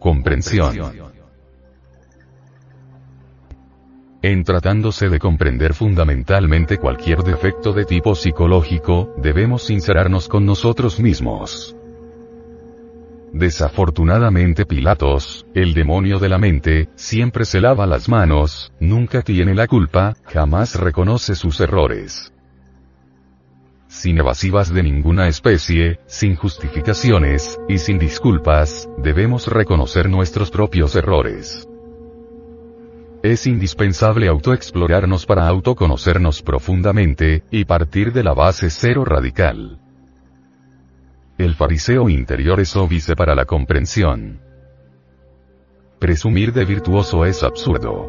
Comprensión. En tratándose de comprender fundamentalmente cualquier defecto de tipo psicológico, debemos sincerarnos con nosotros mismos. Desafortunadamente Pilatos, el demonio de la mente, siempre se lava las manos, nunca tiene la culpa, jamás reconoce sus errores. Sin evasivas de ninguna especie, sin justificaciones, y sin disculpas, debemos reconocer nuestros propios errores. Es indispensable autoexplorarnos para autoconocernos profundamente, y partir de la base cero radical. El fariseo interior es óbice para la comprensión. Presumir de virtuoso es absurdo.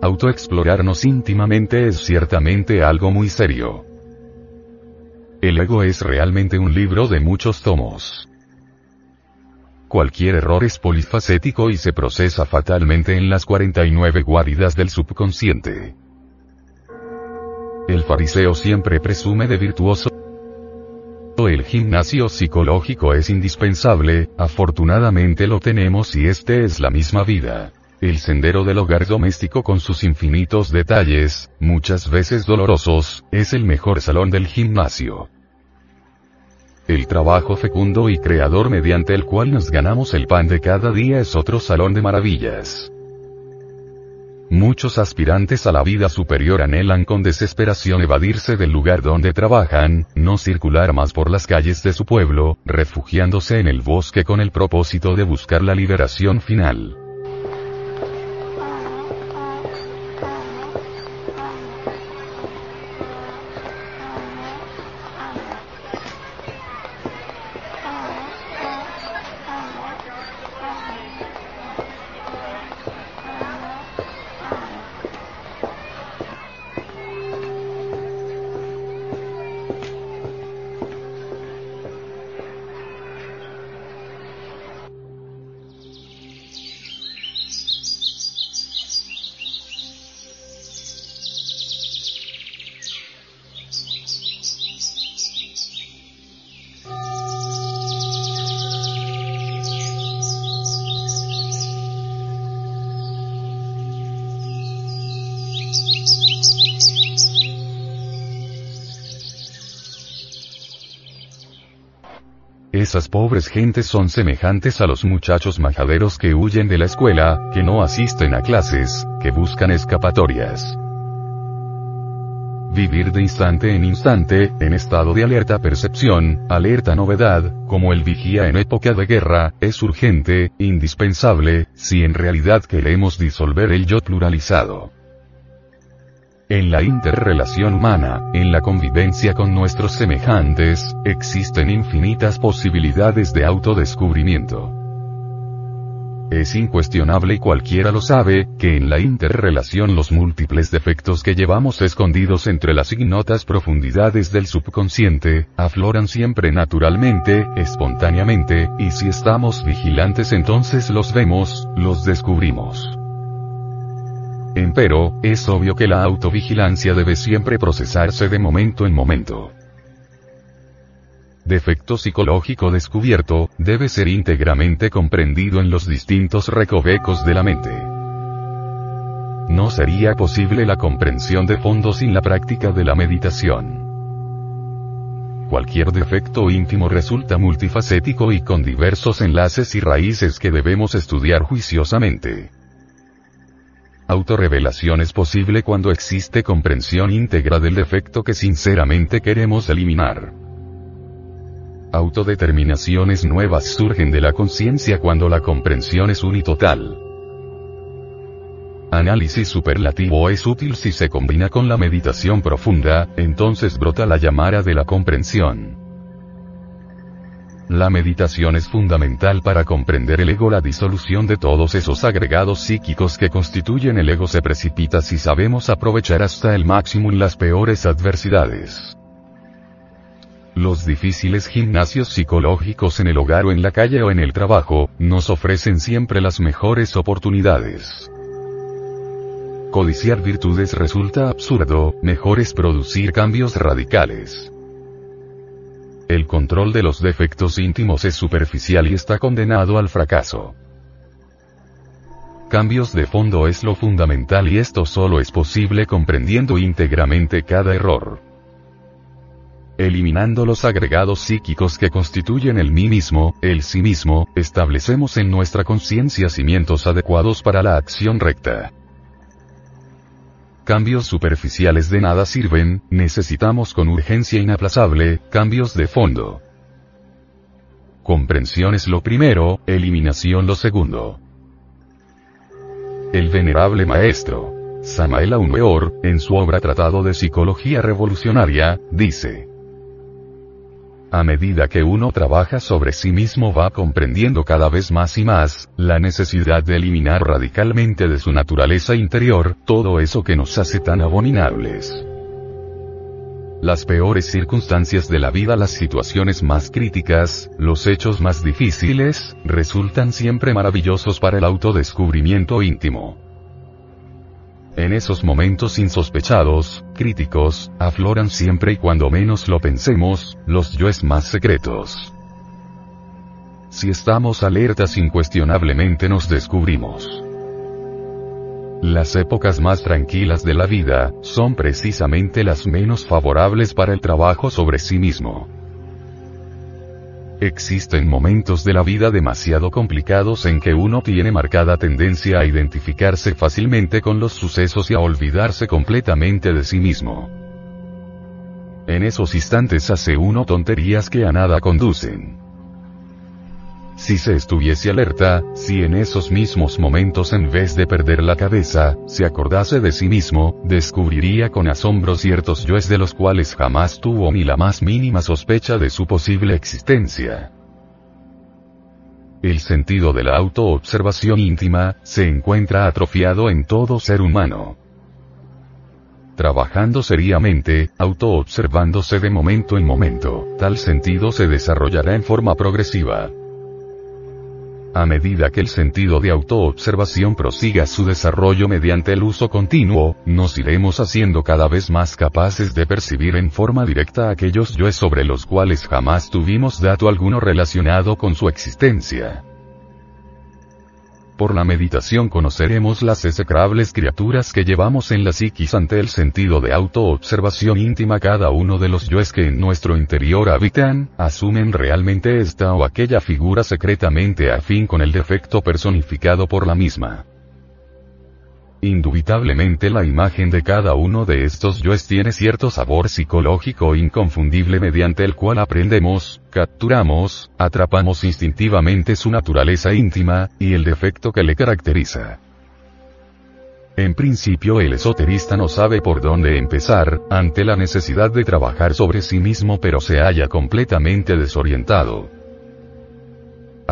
Autoexplorarnos íntimamente es ciertamente algo muy serio. El ego es realmente un libro de muchos tomos. Cualquier error es polifacético y se procesa fatalmente en las 49 guaridas del subconsciente. El fariseo siempre presume de virtuoso el gimnasio psicológico es indispensable, afortunadamente lo tenemos y este es la misma vida. El sendero del hogar doméstico con sus infinitos detalles, muchas veces dolorosos, es el mejor salón del gimnasio. El trabajo fecundo y creador mediante el cual nos ganamos el pan de cada día es otro salón de maravillas. Muchos aspirantes a la vida superior anhelan con desesperación evadirse del lugar donde trabajan, no circular más por las calles de su pueblo, refugiándose en el bosque con el propósito de buscar la liberación final. Esas pobres gentes son semejantes a los muchachos majaderos que huyen de la escuela, que no asisten a clases, que buscan escapatorias. Vivir de instante en instante, en estado de alerta percepción, alerta novedad, como el vigía en época de guerra, es urgente, indispensable, si en realidad queremos disolver el yo pluralizado. En la interrelación humana, en la convivencia con nuestros semejantes, existen infinitas posibilidades de autodescubrimiento. Es incuestionable y cualquiera lo sabe, que en la interrelación los múltiples defectos que llevamos escondidos entre las ignotas profundidades del subconsciente, afloran siempre naturalmente, espontáneamente, y si estamos vigilantes entonces los vemos, los descubrimos. Empero, es obvio que la autovigilancia debe siempre procesarse de momento en momento. Defecto psicológico descubierto, debe ser íntegramente comprendido en los distintos recovecos de la mente. No sería posible la comprensión de fondo sin la práctica de la meditación. Cualquier defecto íntimo resulta multifacético y con diversos enlaces y raíces que debemos estudiar juiciosamente. Autorrevelación es posible cuando existe comprensión íntegra del defecto que sinceramente queremos eliminar. Autodeterminaciones nuevas surgen de la conciencia cuando la comprensión es unitotal. Análisis superlativo es útil si se combina con la meditación profunda, entonces brota la llamada de la comprensión. La meditación es fundamental para comprender el ego. La disolución de todos esos agregados psíquicos que constituyen el ego se precipita si sabemos aprovechar hasta el máximo las peores adversidades. Los difíciles gimnasios psicológicos en el hogar o en la calle o en el trabajo, nos ofrecen siempre las mejores oportunidades. Codiciar virtudes resulta absurdo, mejor es producir cambios radicales. El control de los defectos íntimos es superficial y está condenado al fracaso. Cambios de fondo es lo fundamental y esto solo es posible comprendiendo íntegramente cada error. Eliminando los agregados psíquicos que constituyen el mí mismo, el sí mismo, establecemos en nuestra conciencia cimientos adecuados para la acción recta. Cambios superficiales de nada sirven, necesitamos con urgencia inaplazable, cambios de fondo. Comprensión es lo primero, eliminación lo segundo. El venerable maestro, Samael Weor, en su obra Tratado de Psicología Revolucionaria, dice, a medida que uno trabaja sobre sí mismo va comprendiendo cada vez más y más, la necesidad de eliminar radicalmente de su naturaleza interior, todo eso que nos hace tan abominables. Las peores circunstancias de la vida, las situaciones más críticas, los hechos más difíciles, resultan siempre maravillosos para el autodescubrimiento íntimo. En esos momentos insospechados, críticos, afloran siempre y cuando menos lo pensemos, los yoes más secretos. Si estamos alertas incuestionablemente nos descubrimos. Las épocas más tranquilas de la vida, son precisamente las menos favorables para el trabajo sobre sí mismo. Existen momentos de la vida demasiado complicados en que uno tiene marcada tendencia a identificarse fácilmente con los sucesos y a olvidarse completamente de sí mismo. En esos instantes hace uno tonterías que a nada conducen. Si se estuviese alerta, si en esos mismos momentos en vez de perder la cabeza, se acordase de sí mismo, descubriría con asombro ciertos yoes de los cuales jamás tuvo ni la más mínima sospecha de su posible existencia. El sentido de la autoobservación íntima, se encuentra atrofiado en todo ser humano. Trabajando seriamente, autoobservándose de momento en momento, tal sentido se desarrollará en forma progresiva. A medida que el sentido de autoobservación prosiga su desarrollo mediante el uso continuo, nos iremos haciendo cada vez más capaces de percibir en forma directa aquellos yoes sobre los cuales jamás tuvimos dato alguno relacionado con su existencia. Por la meditación conoceremos las execrables criaturas que llevamos en la psiquis ante el sentido de autoobservación íntima cada uno de los yoes que en nuestro interior habitan, asumen realmente esta o aquella figura secretamente afín con el defecto personificado por la misma. Indubitablemente la imagen de cada uno de estos yoes tiene cierto sabor psicológico inconfundible mediante el cual aprendemos, capturamos, atrapamos instintivamente su naturaleza íntima, y el defecto que le caracteriza. En principio el esoterista no sabe por dónde empezar, ante la necesidad de trabajar sobre sí mismo pero se halla completamente desorientado.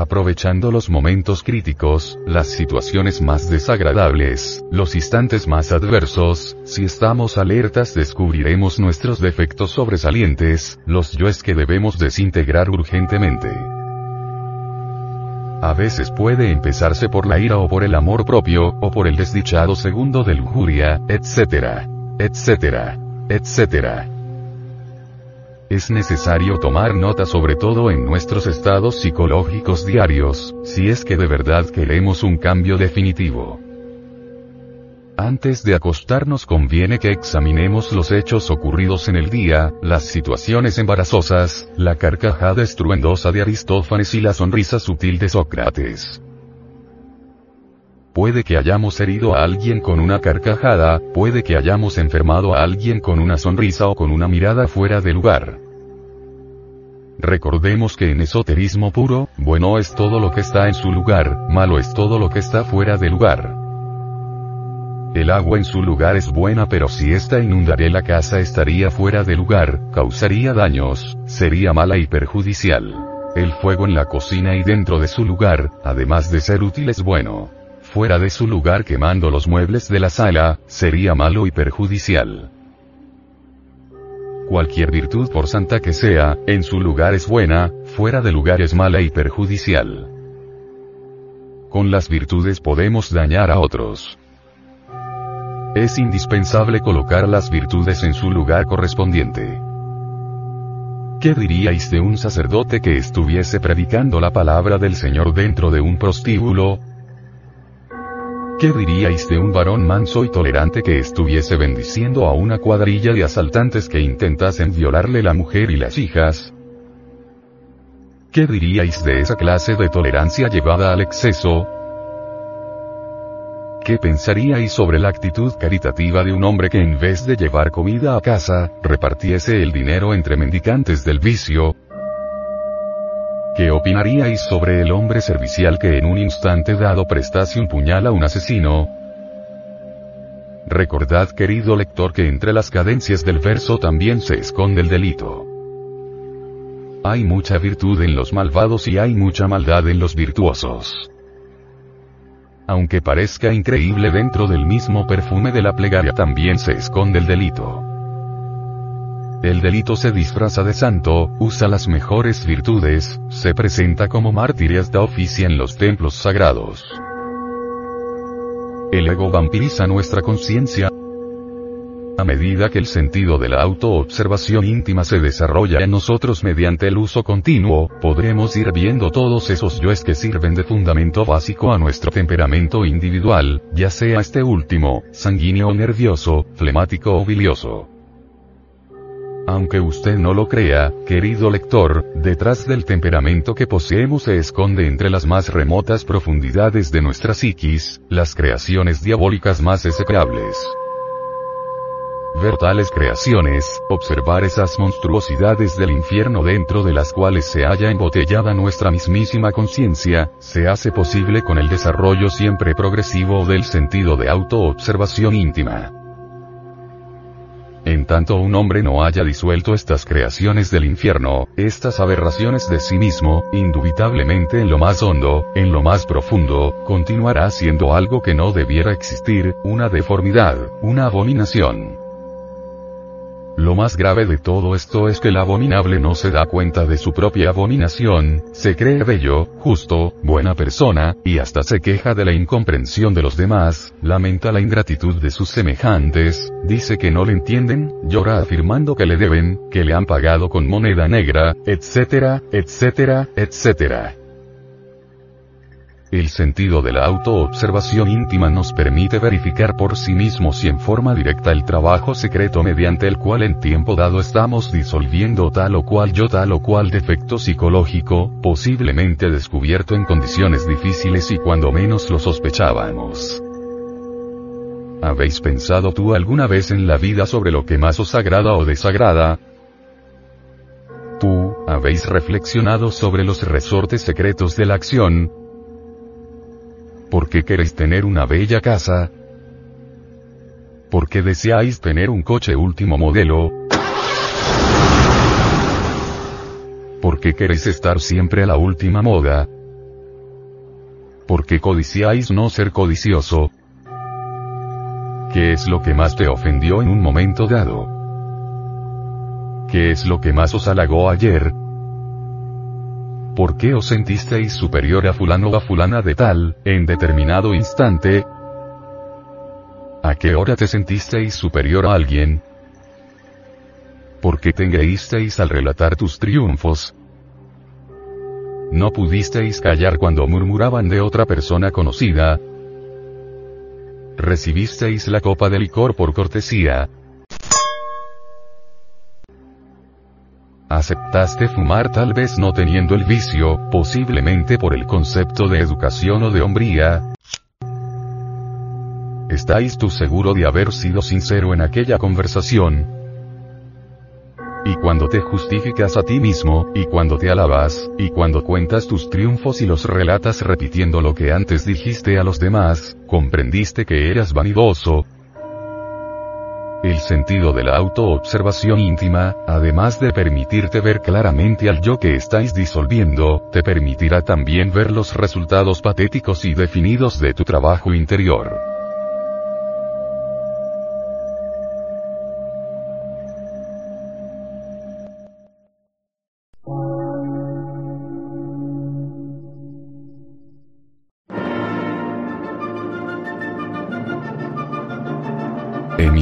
Aprovechando los momentos críticos, las situaciones más desagradables, los instantes más adversos, si estamos alertas descubriremos nuestros defectos sobresalientes, los yoes que debemos desintegrar urgentemente. A veces puede empezarse por la ira o por el amor propio, o por el desdichado segundo de lujuria, etc. etc. etc es necesario tomar nota sobre todo en nuestros estados psicológicos diarios, si es que de verdad queremos un cambio definitivo. Antes de acostarnos conviene que examinemos los hechos ocurridos en el día, las situaciones embarazosas, la carcajada estruendosa de Aristófanes y la sonrisa sutil de Sócrates. Puede que hayamos herido a alguien con una carcajada, puede que hayamos enfermado a alguien con una sonrisa o con una mirada fuera de lugar. Recordemos que en esoterismo puro, bueno es todo lo que está en su lugar, malo es todo lo que está fuera de lugar. El agua en su lugar es buena pero si ésta inundaría la casa estaría fuera de lugar, causaría daños, sería mala y perjudicial. El fuego en la cocina y dentro de su lugar, además de ser útil es bueno fuera de su lugar quemando los muebles de la sala, sería malo y perjudicial. Cualquier virtud por santa que sea, en su lugar es buena, fuera de lugar es mala y perjudicial. Con las virtudes podemos dañar a otros. Es indispensable colocar las virtudes en su lugar correspondiente. ¿Qué diríais de un sacerdote que estuviese predicando la palabra del Señor dentro de un prostíbulo? ¿Qué diríais de un varón manso y tolerante que estuviese bendiciendo a una cuadrilla de asaltantes que intentasen violarle la mujer y las hijas? ¿Qué diríais de esa clase de tolerancia llevada al exceso? ¿Qué pensaríais sobre la actitud caritativa de un hombre que en vez de llevar comida a casa, repartiese el dinero entre mendicantes del vicio? ¿Qué opinaríais sobre el hombre servicial que en un instante dado prestase un puñal a un asesino? Recordad querido lector que entre las cadencias del verso también se esconde el delito. Hay mucha virtud en los malvados y hay mucha maldad en los virtuosos aunque parezca increíble dentro del mismo perfume de la plegaria también se esconde el delito. El delito se disfraza de santo, usa las mejores virtudes, se presenta como mártir y hasta oficia en los templos sagrados. El ego vampiriza nuestra conciencia, a medida que el sentido de la autoobservación íntima se desarrolla en nosotros mediante el uso continuo, podremos ir viendo todos esos yoes que sirven de fundamento básico a nuestro temperamento individual, ya sea este último, sanguíneo o nervioso, flemático o bilioso. Aunque usted no lo crea, querido lector, detrás del temperamento que poseemos se esconde entre las más remotas profundidades de nuestra psiquis, las creaciones diabólicas más execrables. Ver tales creaciones, observar esas monstruosidades del infierno dentro de las cuales se halla embotellada nuestra mismísima conciencia, se hace posible con el desarrollo siempre progresivo del sentido de autoobservación íntima. En tanto un hombre no haya disuelto estas creaciones del infierno, estas aberraciones de sí mismo, indubitablemente en lo más hondo, en lo más profundo, continuará siendo algo que no debiera existir, una deformidad, una abominación. Lo más grave de todo esto es que el abominable no se da cuenta de su propia abominación, se cree bello, justo, buena persona, y hasta se queja de la incomprensión de los demás, lamenta la ingratitud de sus semejantes, dice que no le entienden, llora afirmando que le deben, que le han pagado con moneda negra, etcétera, etcétera, etcétera. El sentido de la autoobservación íntima nos permite verificar por sí mismos y en forma directa el trabajo secreto mediante el cual en tiempo dado estamos disolviendo tal o cual yo tal o cual defecto psicológico, posiblemente descubierto en condiciones difíciles y cuando menos lo sospechábamos. ¿Habéis pensado tú alguna vez en la vida sobre lo que más os agrada o desagrada? ¿Tú, habéis reflexionado sobre los resortes secretos de la acción, ¿Por qué queréis tener una bella casa? ¿Por qué deseáis tener un coche último modelo? ¿Por qué queréis estar siempre a la última moda? ¿Por qué codiciáis no ser codicioso? ¿Qué es lo que más te ofendió en un momento dado? ¿Qué es lo que más os halagó ayer? ¿Por qué os sentisteis superior a fulano o a fulana de tal, en determinado instante? ¿A qué hora te sentisteis superior a alguien? ¿Por qué te engreísteis al relatar tus triunfos? ¿No pudisteis callar cuando murmuraban de otra persona conocida? ¿Recibisteis la copa de licor por cortesía? Aceptaste fumar tal vez no teniendo el vicio, posiblemente por el concepto de educación o de hombría. ¿Estáis tú seguro de haber sido sincero en aquella conversación? Y cuando te justificas a ti mismo, y cuando te alabas, y cuando cuentas tus triunfos y los relatas repitiendo lo que antes dijiste a los demás, comprendiste que eras vanidoso, el sentido de la autoobservación íntima, además de permitirte ver claramente al yo que estáis disolviendo, te permitirá también ver los resultados patéticos y definidos de tu trabajo interior.